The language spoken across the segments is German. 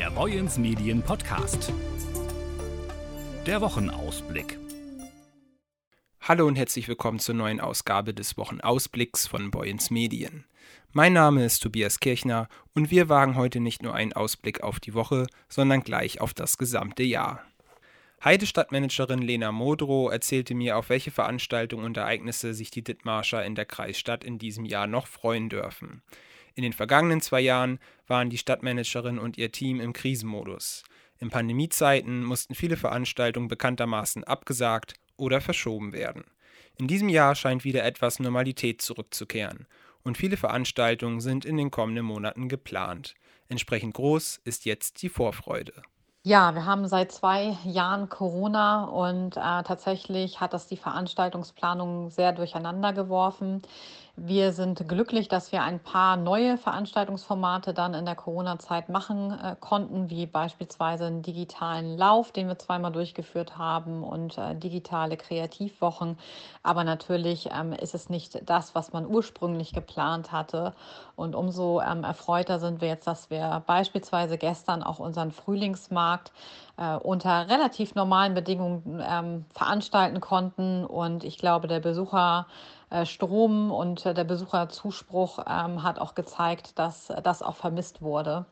Der Boyens Medien Podcast. Der Wochenausblick. Hallo und herzlich willkommen zur neuen Ausgabe des Wochenausblicks von Boyens Medien. Mein Name ist Tobias Kirchner und wir wagen heute nicht nur einen Ausblick auf die Woche, sondern gleich auf das gesamte Jahr. Heide-Stadtmanagerin Lena Modrow erzählte mir, auf welche Veranstaltungen und Ereignisse sich die Dithmarscher in der Kreisstadt in diesem Jahr noch freuen dürfen. In den vergangenen zwei Jahren waren die Stadtmanagerin und ihr Team im Krisenmodus. In Pandemiezeiten mussten viele Veranstaltungen bekanntermaßen abgesagt oder verschoben werden. In diesem Jahr scheint wieder etwas Normalität zurückzukehren und viele Veranstaltungen sind in den kommenden Monaten geplant. Entsprechend groß ist jetzt die Vorfreude. Ja, wir haben seit zwei Jahren Corona und äh, tatsächlich hat das die Veranstaltungsplanung sehr durcheinander geworfen. Wir sind glücklich, dass wir ein paar neue Veranstaltungsformate dann in der Corona-Zeit machen äh, konnten, wie beispielsweise einen digitalen Lauf, den wir zweimal durchgeführt haben und äh, digitale Kreativwochen. Aber natürlich ähm, ist es nicht das, was man ursprünglich geplant hatte. Und umso ähm, erfreuter sind wir jetzt, dass wir beispielsweise gestern auch unseren Frühlingsmarkt äh, unter relativ normalen Bedingungen ähm, veranstalten konnten. Und ich glaube, der Besucher Strom und äh, der Besucherzuspruch ähm, hat auch gezeigt, dass das auch vermisst wurde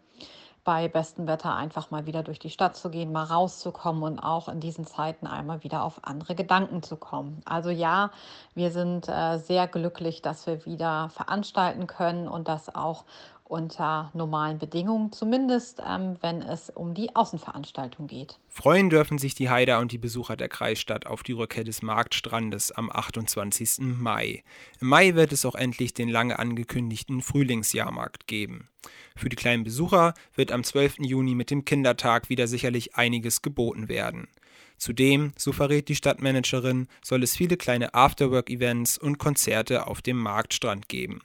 bei bestem Wetter einfach mal wieder durch die Stadt zu gehen, mal rauszukommen und auch in diesen Zeiten einmal wieder auf andere Gedanken zu kommen. Also ja, wir sind äh, sehr glücklich, dass wir wieder veranstalten können und das auch unter normalen Bedingungen, zumindest ähm, wenn es um die Außenveranstaltung geht. Freuen dürfen sich die Haider und die Besucher der Kreisstadt auf die Rückkehr des Marktstrandes am 28. Mai. Im Mai wird es auch endlich den lange angekündigten Frühlingsjahrmarkt geben. Für die kleinen Besucher wird am 12. Juni mit dem Kindertag wieder sicherlich einiges geboten werden. Zudem, so verrät die Stadtmanagerin, soll es viele kleine Afterwork-Events und Konzerte auf dem Marktstrand geben.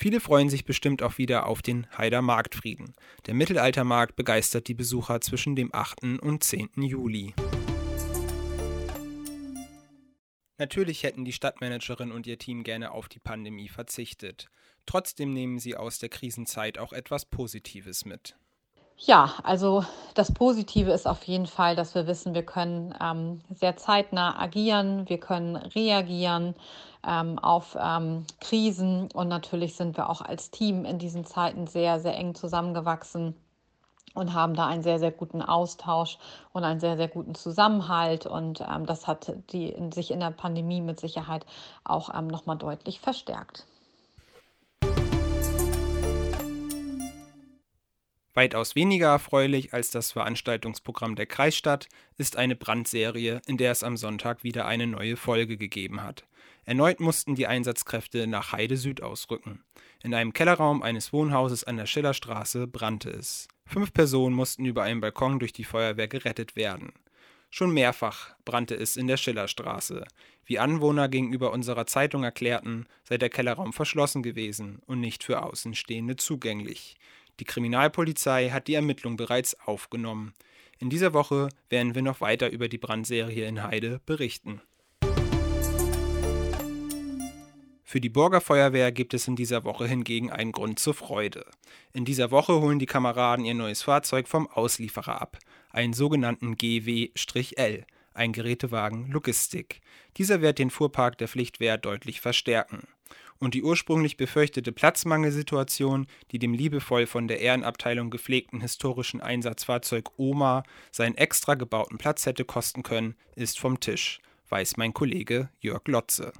Viele freuen sich bestimmt auch wieder auf den Haider Marktfrieden. Der Mittelaltermarkt begeistert die Besucher zwischen dem 8. und 10. Juli. Natürlich hätten die Stadtmanagerin und ihr Team gerne auf die Pandemie verzichtet. Trotzdem nehmen sie aus der Krisenzeit auch etwas Positives mit. Ja, also das Positive ist auf jeden Fall, dass wir wissen, wir können ähm, sehr zeitnah agieren, wir können reagieren ähm, auf ähm, Krisen und natürlich sind wir auch als Team in diesen Zeiten sehr, sehr eng zusammengewachsen und haben da einen sehr, sehr guten Austausch und einen sehr, sehr guten Zusammenhalt. Und ähm, das hat die, in, sich in der Pandemie mit Sicherheit auch ähm, nochmal deutlich verstärkt. Weitaus weniger erfreulich als das Veranstaltungsprogramm der Kreisstadt ist eine Brandserie, in der es am Sonntag wieder eine neue Folge gegeben hat. Erneut mussten die Einsatzkräfte nach Heide Süd ausrücken. In einem Kellerraum eines Wohnhauses an der Schillerstraße brannte es. Fünf Personen mussten über einen Balkon durch die Feuerwehr gerettet werden. Schon mehrfach brannte es in der Schillerstraße. Wie Anwohner gegenüber unserer Zeitung erklärten, sei der Kellerraum verschlossen gewesen und nicht für Außenstehende zugänglich. Die Kriminalpolizei hat die Ermittlung bereits aufgenommen. In dieser Woche werden wir noch weiter über die Brandserie in Heide berichten. Für die Bürgerfeuerwehr gibt es in dieser Woche hingegen einen Grund zur Freude. In dieser Woche holen die Kameraden ihr neues Fahrzeug vom Auslieferer ab, einen sogenannten GW-L, ein Gerätewagen Logistik. Dieser wird den Fuhrpark der Pflichtwehr deutlich verstärken und die ursprünglich befürchtete Platzmangelsituation, die dem liebevoll von der Ehrenabteilung gepflegten historischen Einsatzfahrzeug Oma seinen extra gebauten Platz hätte kosten können, ist vom Tisch, weiß mein Kollege Jörg Lotze.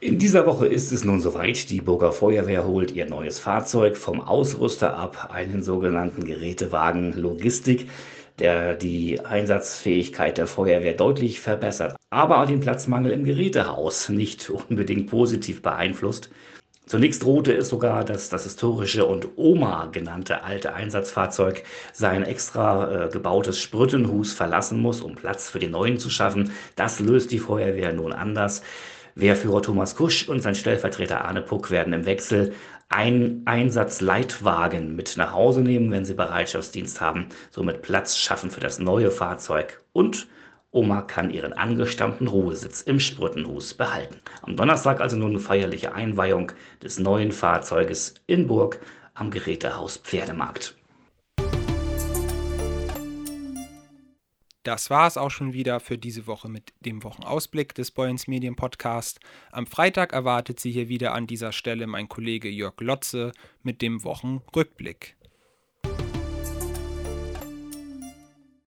In dieser Woche ist es nun soweit. Die Burger Feuerwehr holt ihr neues Fahrzeug vom Ausrüster ab, einen sogenannten Gerätewagen Logistik der die Einsatzfähigkeit der Feuerwehr deutlich verbessert, aber auch den Platzmangel im Gerätehaus nicht unbedingt positiv beeinflusst. Zunächst drohte es sogar, dass das historische und Oma genannte alte Einsatzfahrzeug sein extra äh, gebautes Sprüttenhus verlassen muss, um Platz für den neuen zu schaffen. Das löst die Feuerwehr nun anders. Wehrführer Thomas Kusch und sein Stellvertreter Arne Puck werden im Wechsel einen Einsatzleitwagen mit nach Hause nehmen, wenn sie Bereitschaftsdienst haben, somit Platz schaffen für das neue Fahrzeug und Oma kann ihren angestammten Ruhesitz im Sprüttenhus behalten. Am Donnerstag also nun eine feierliche Einweihung des neuen Fahrzeuges in Burg am Gerätehaus Pferdemarkt. Das war es auch schon wieder für diese Woche mit dem Wochenausblick des Boyens Medien Podcast. Am Freitag erwartet Sie hier wieder an dieser Stelle mein Kollege Jörg Lotze mit dem Wochenrückblick.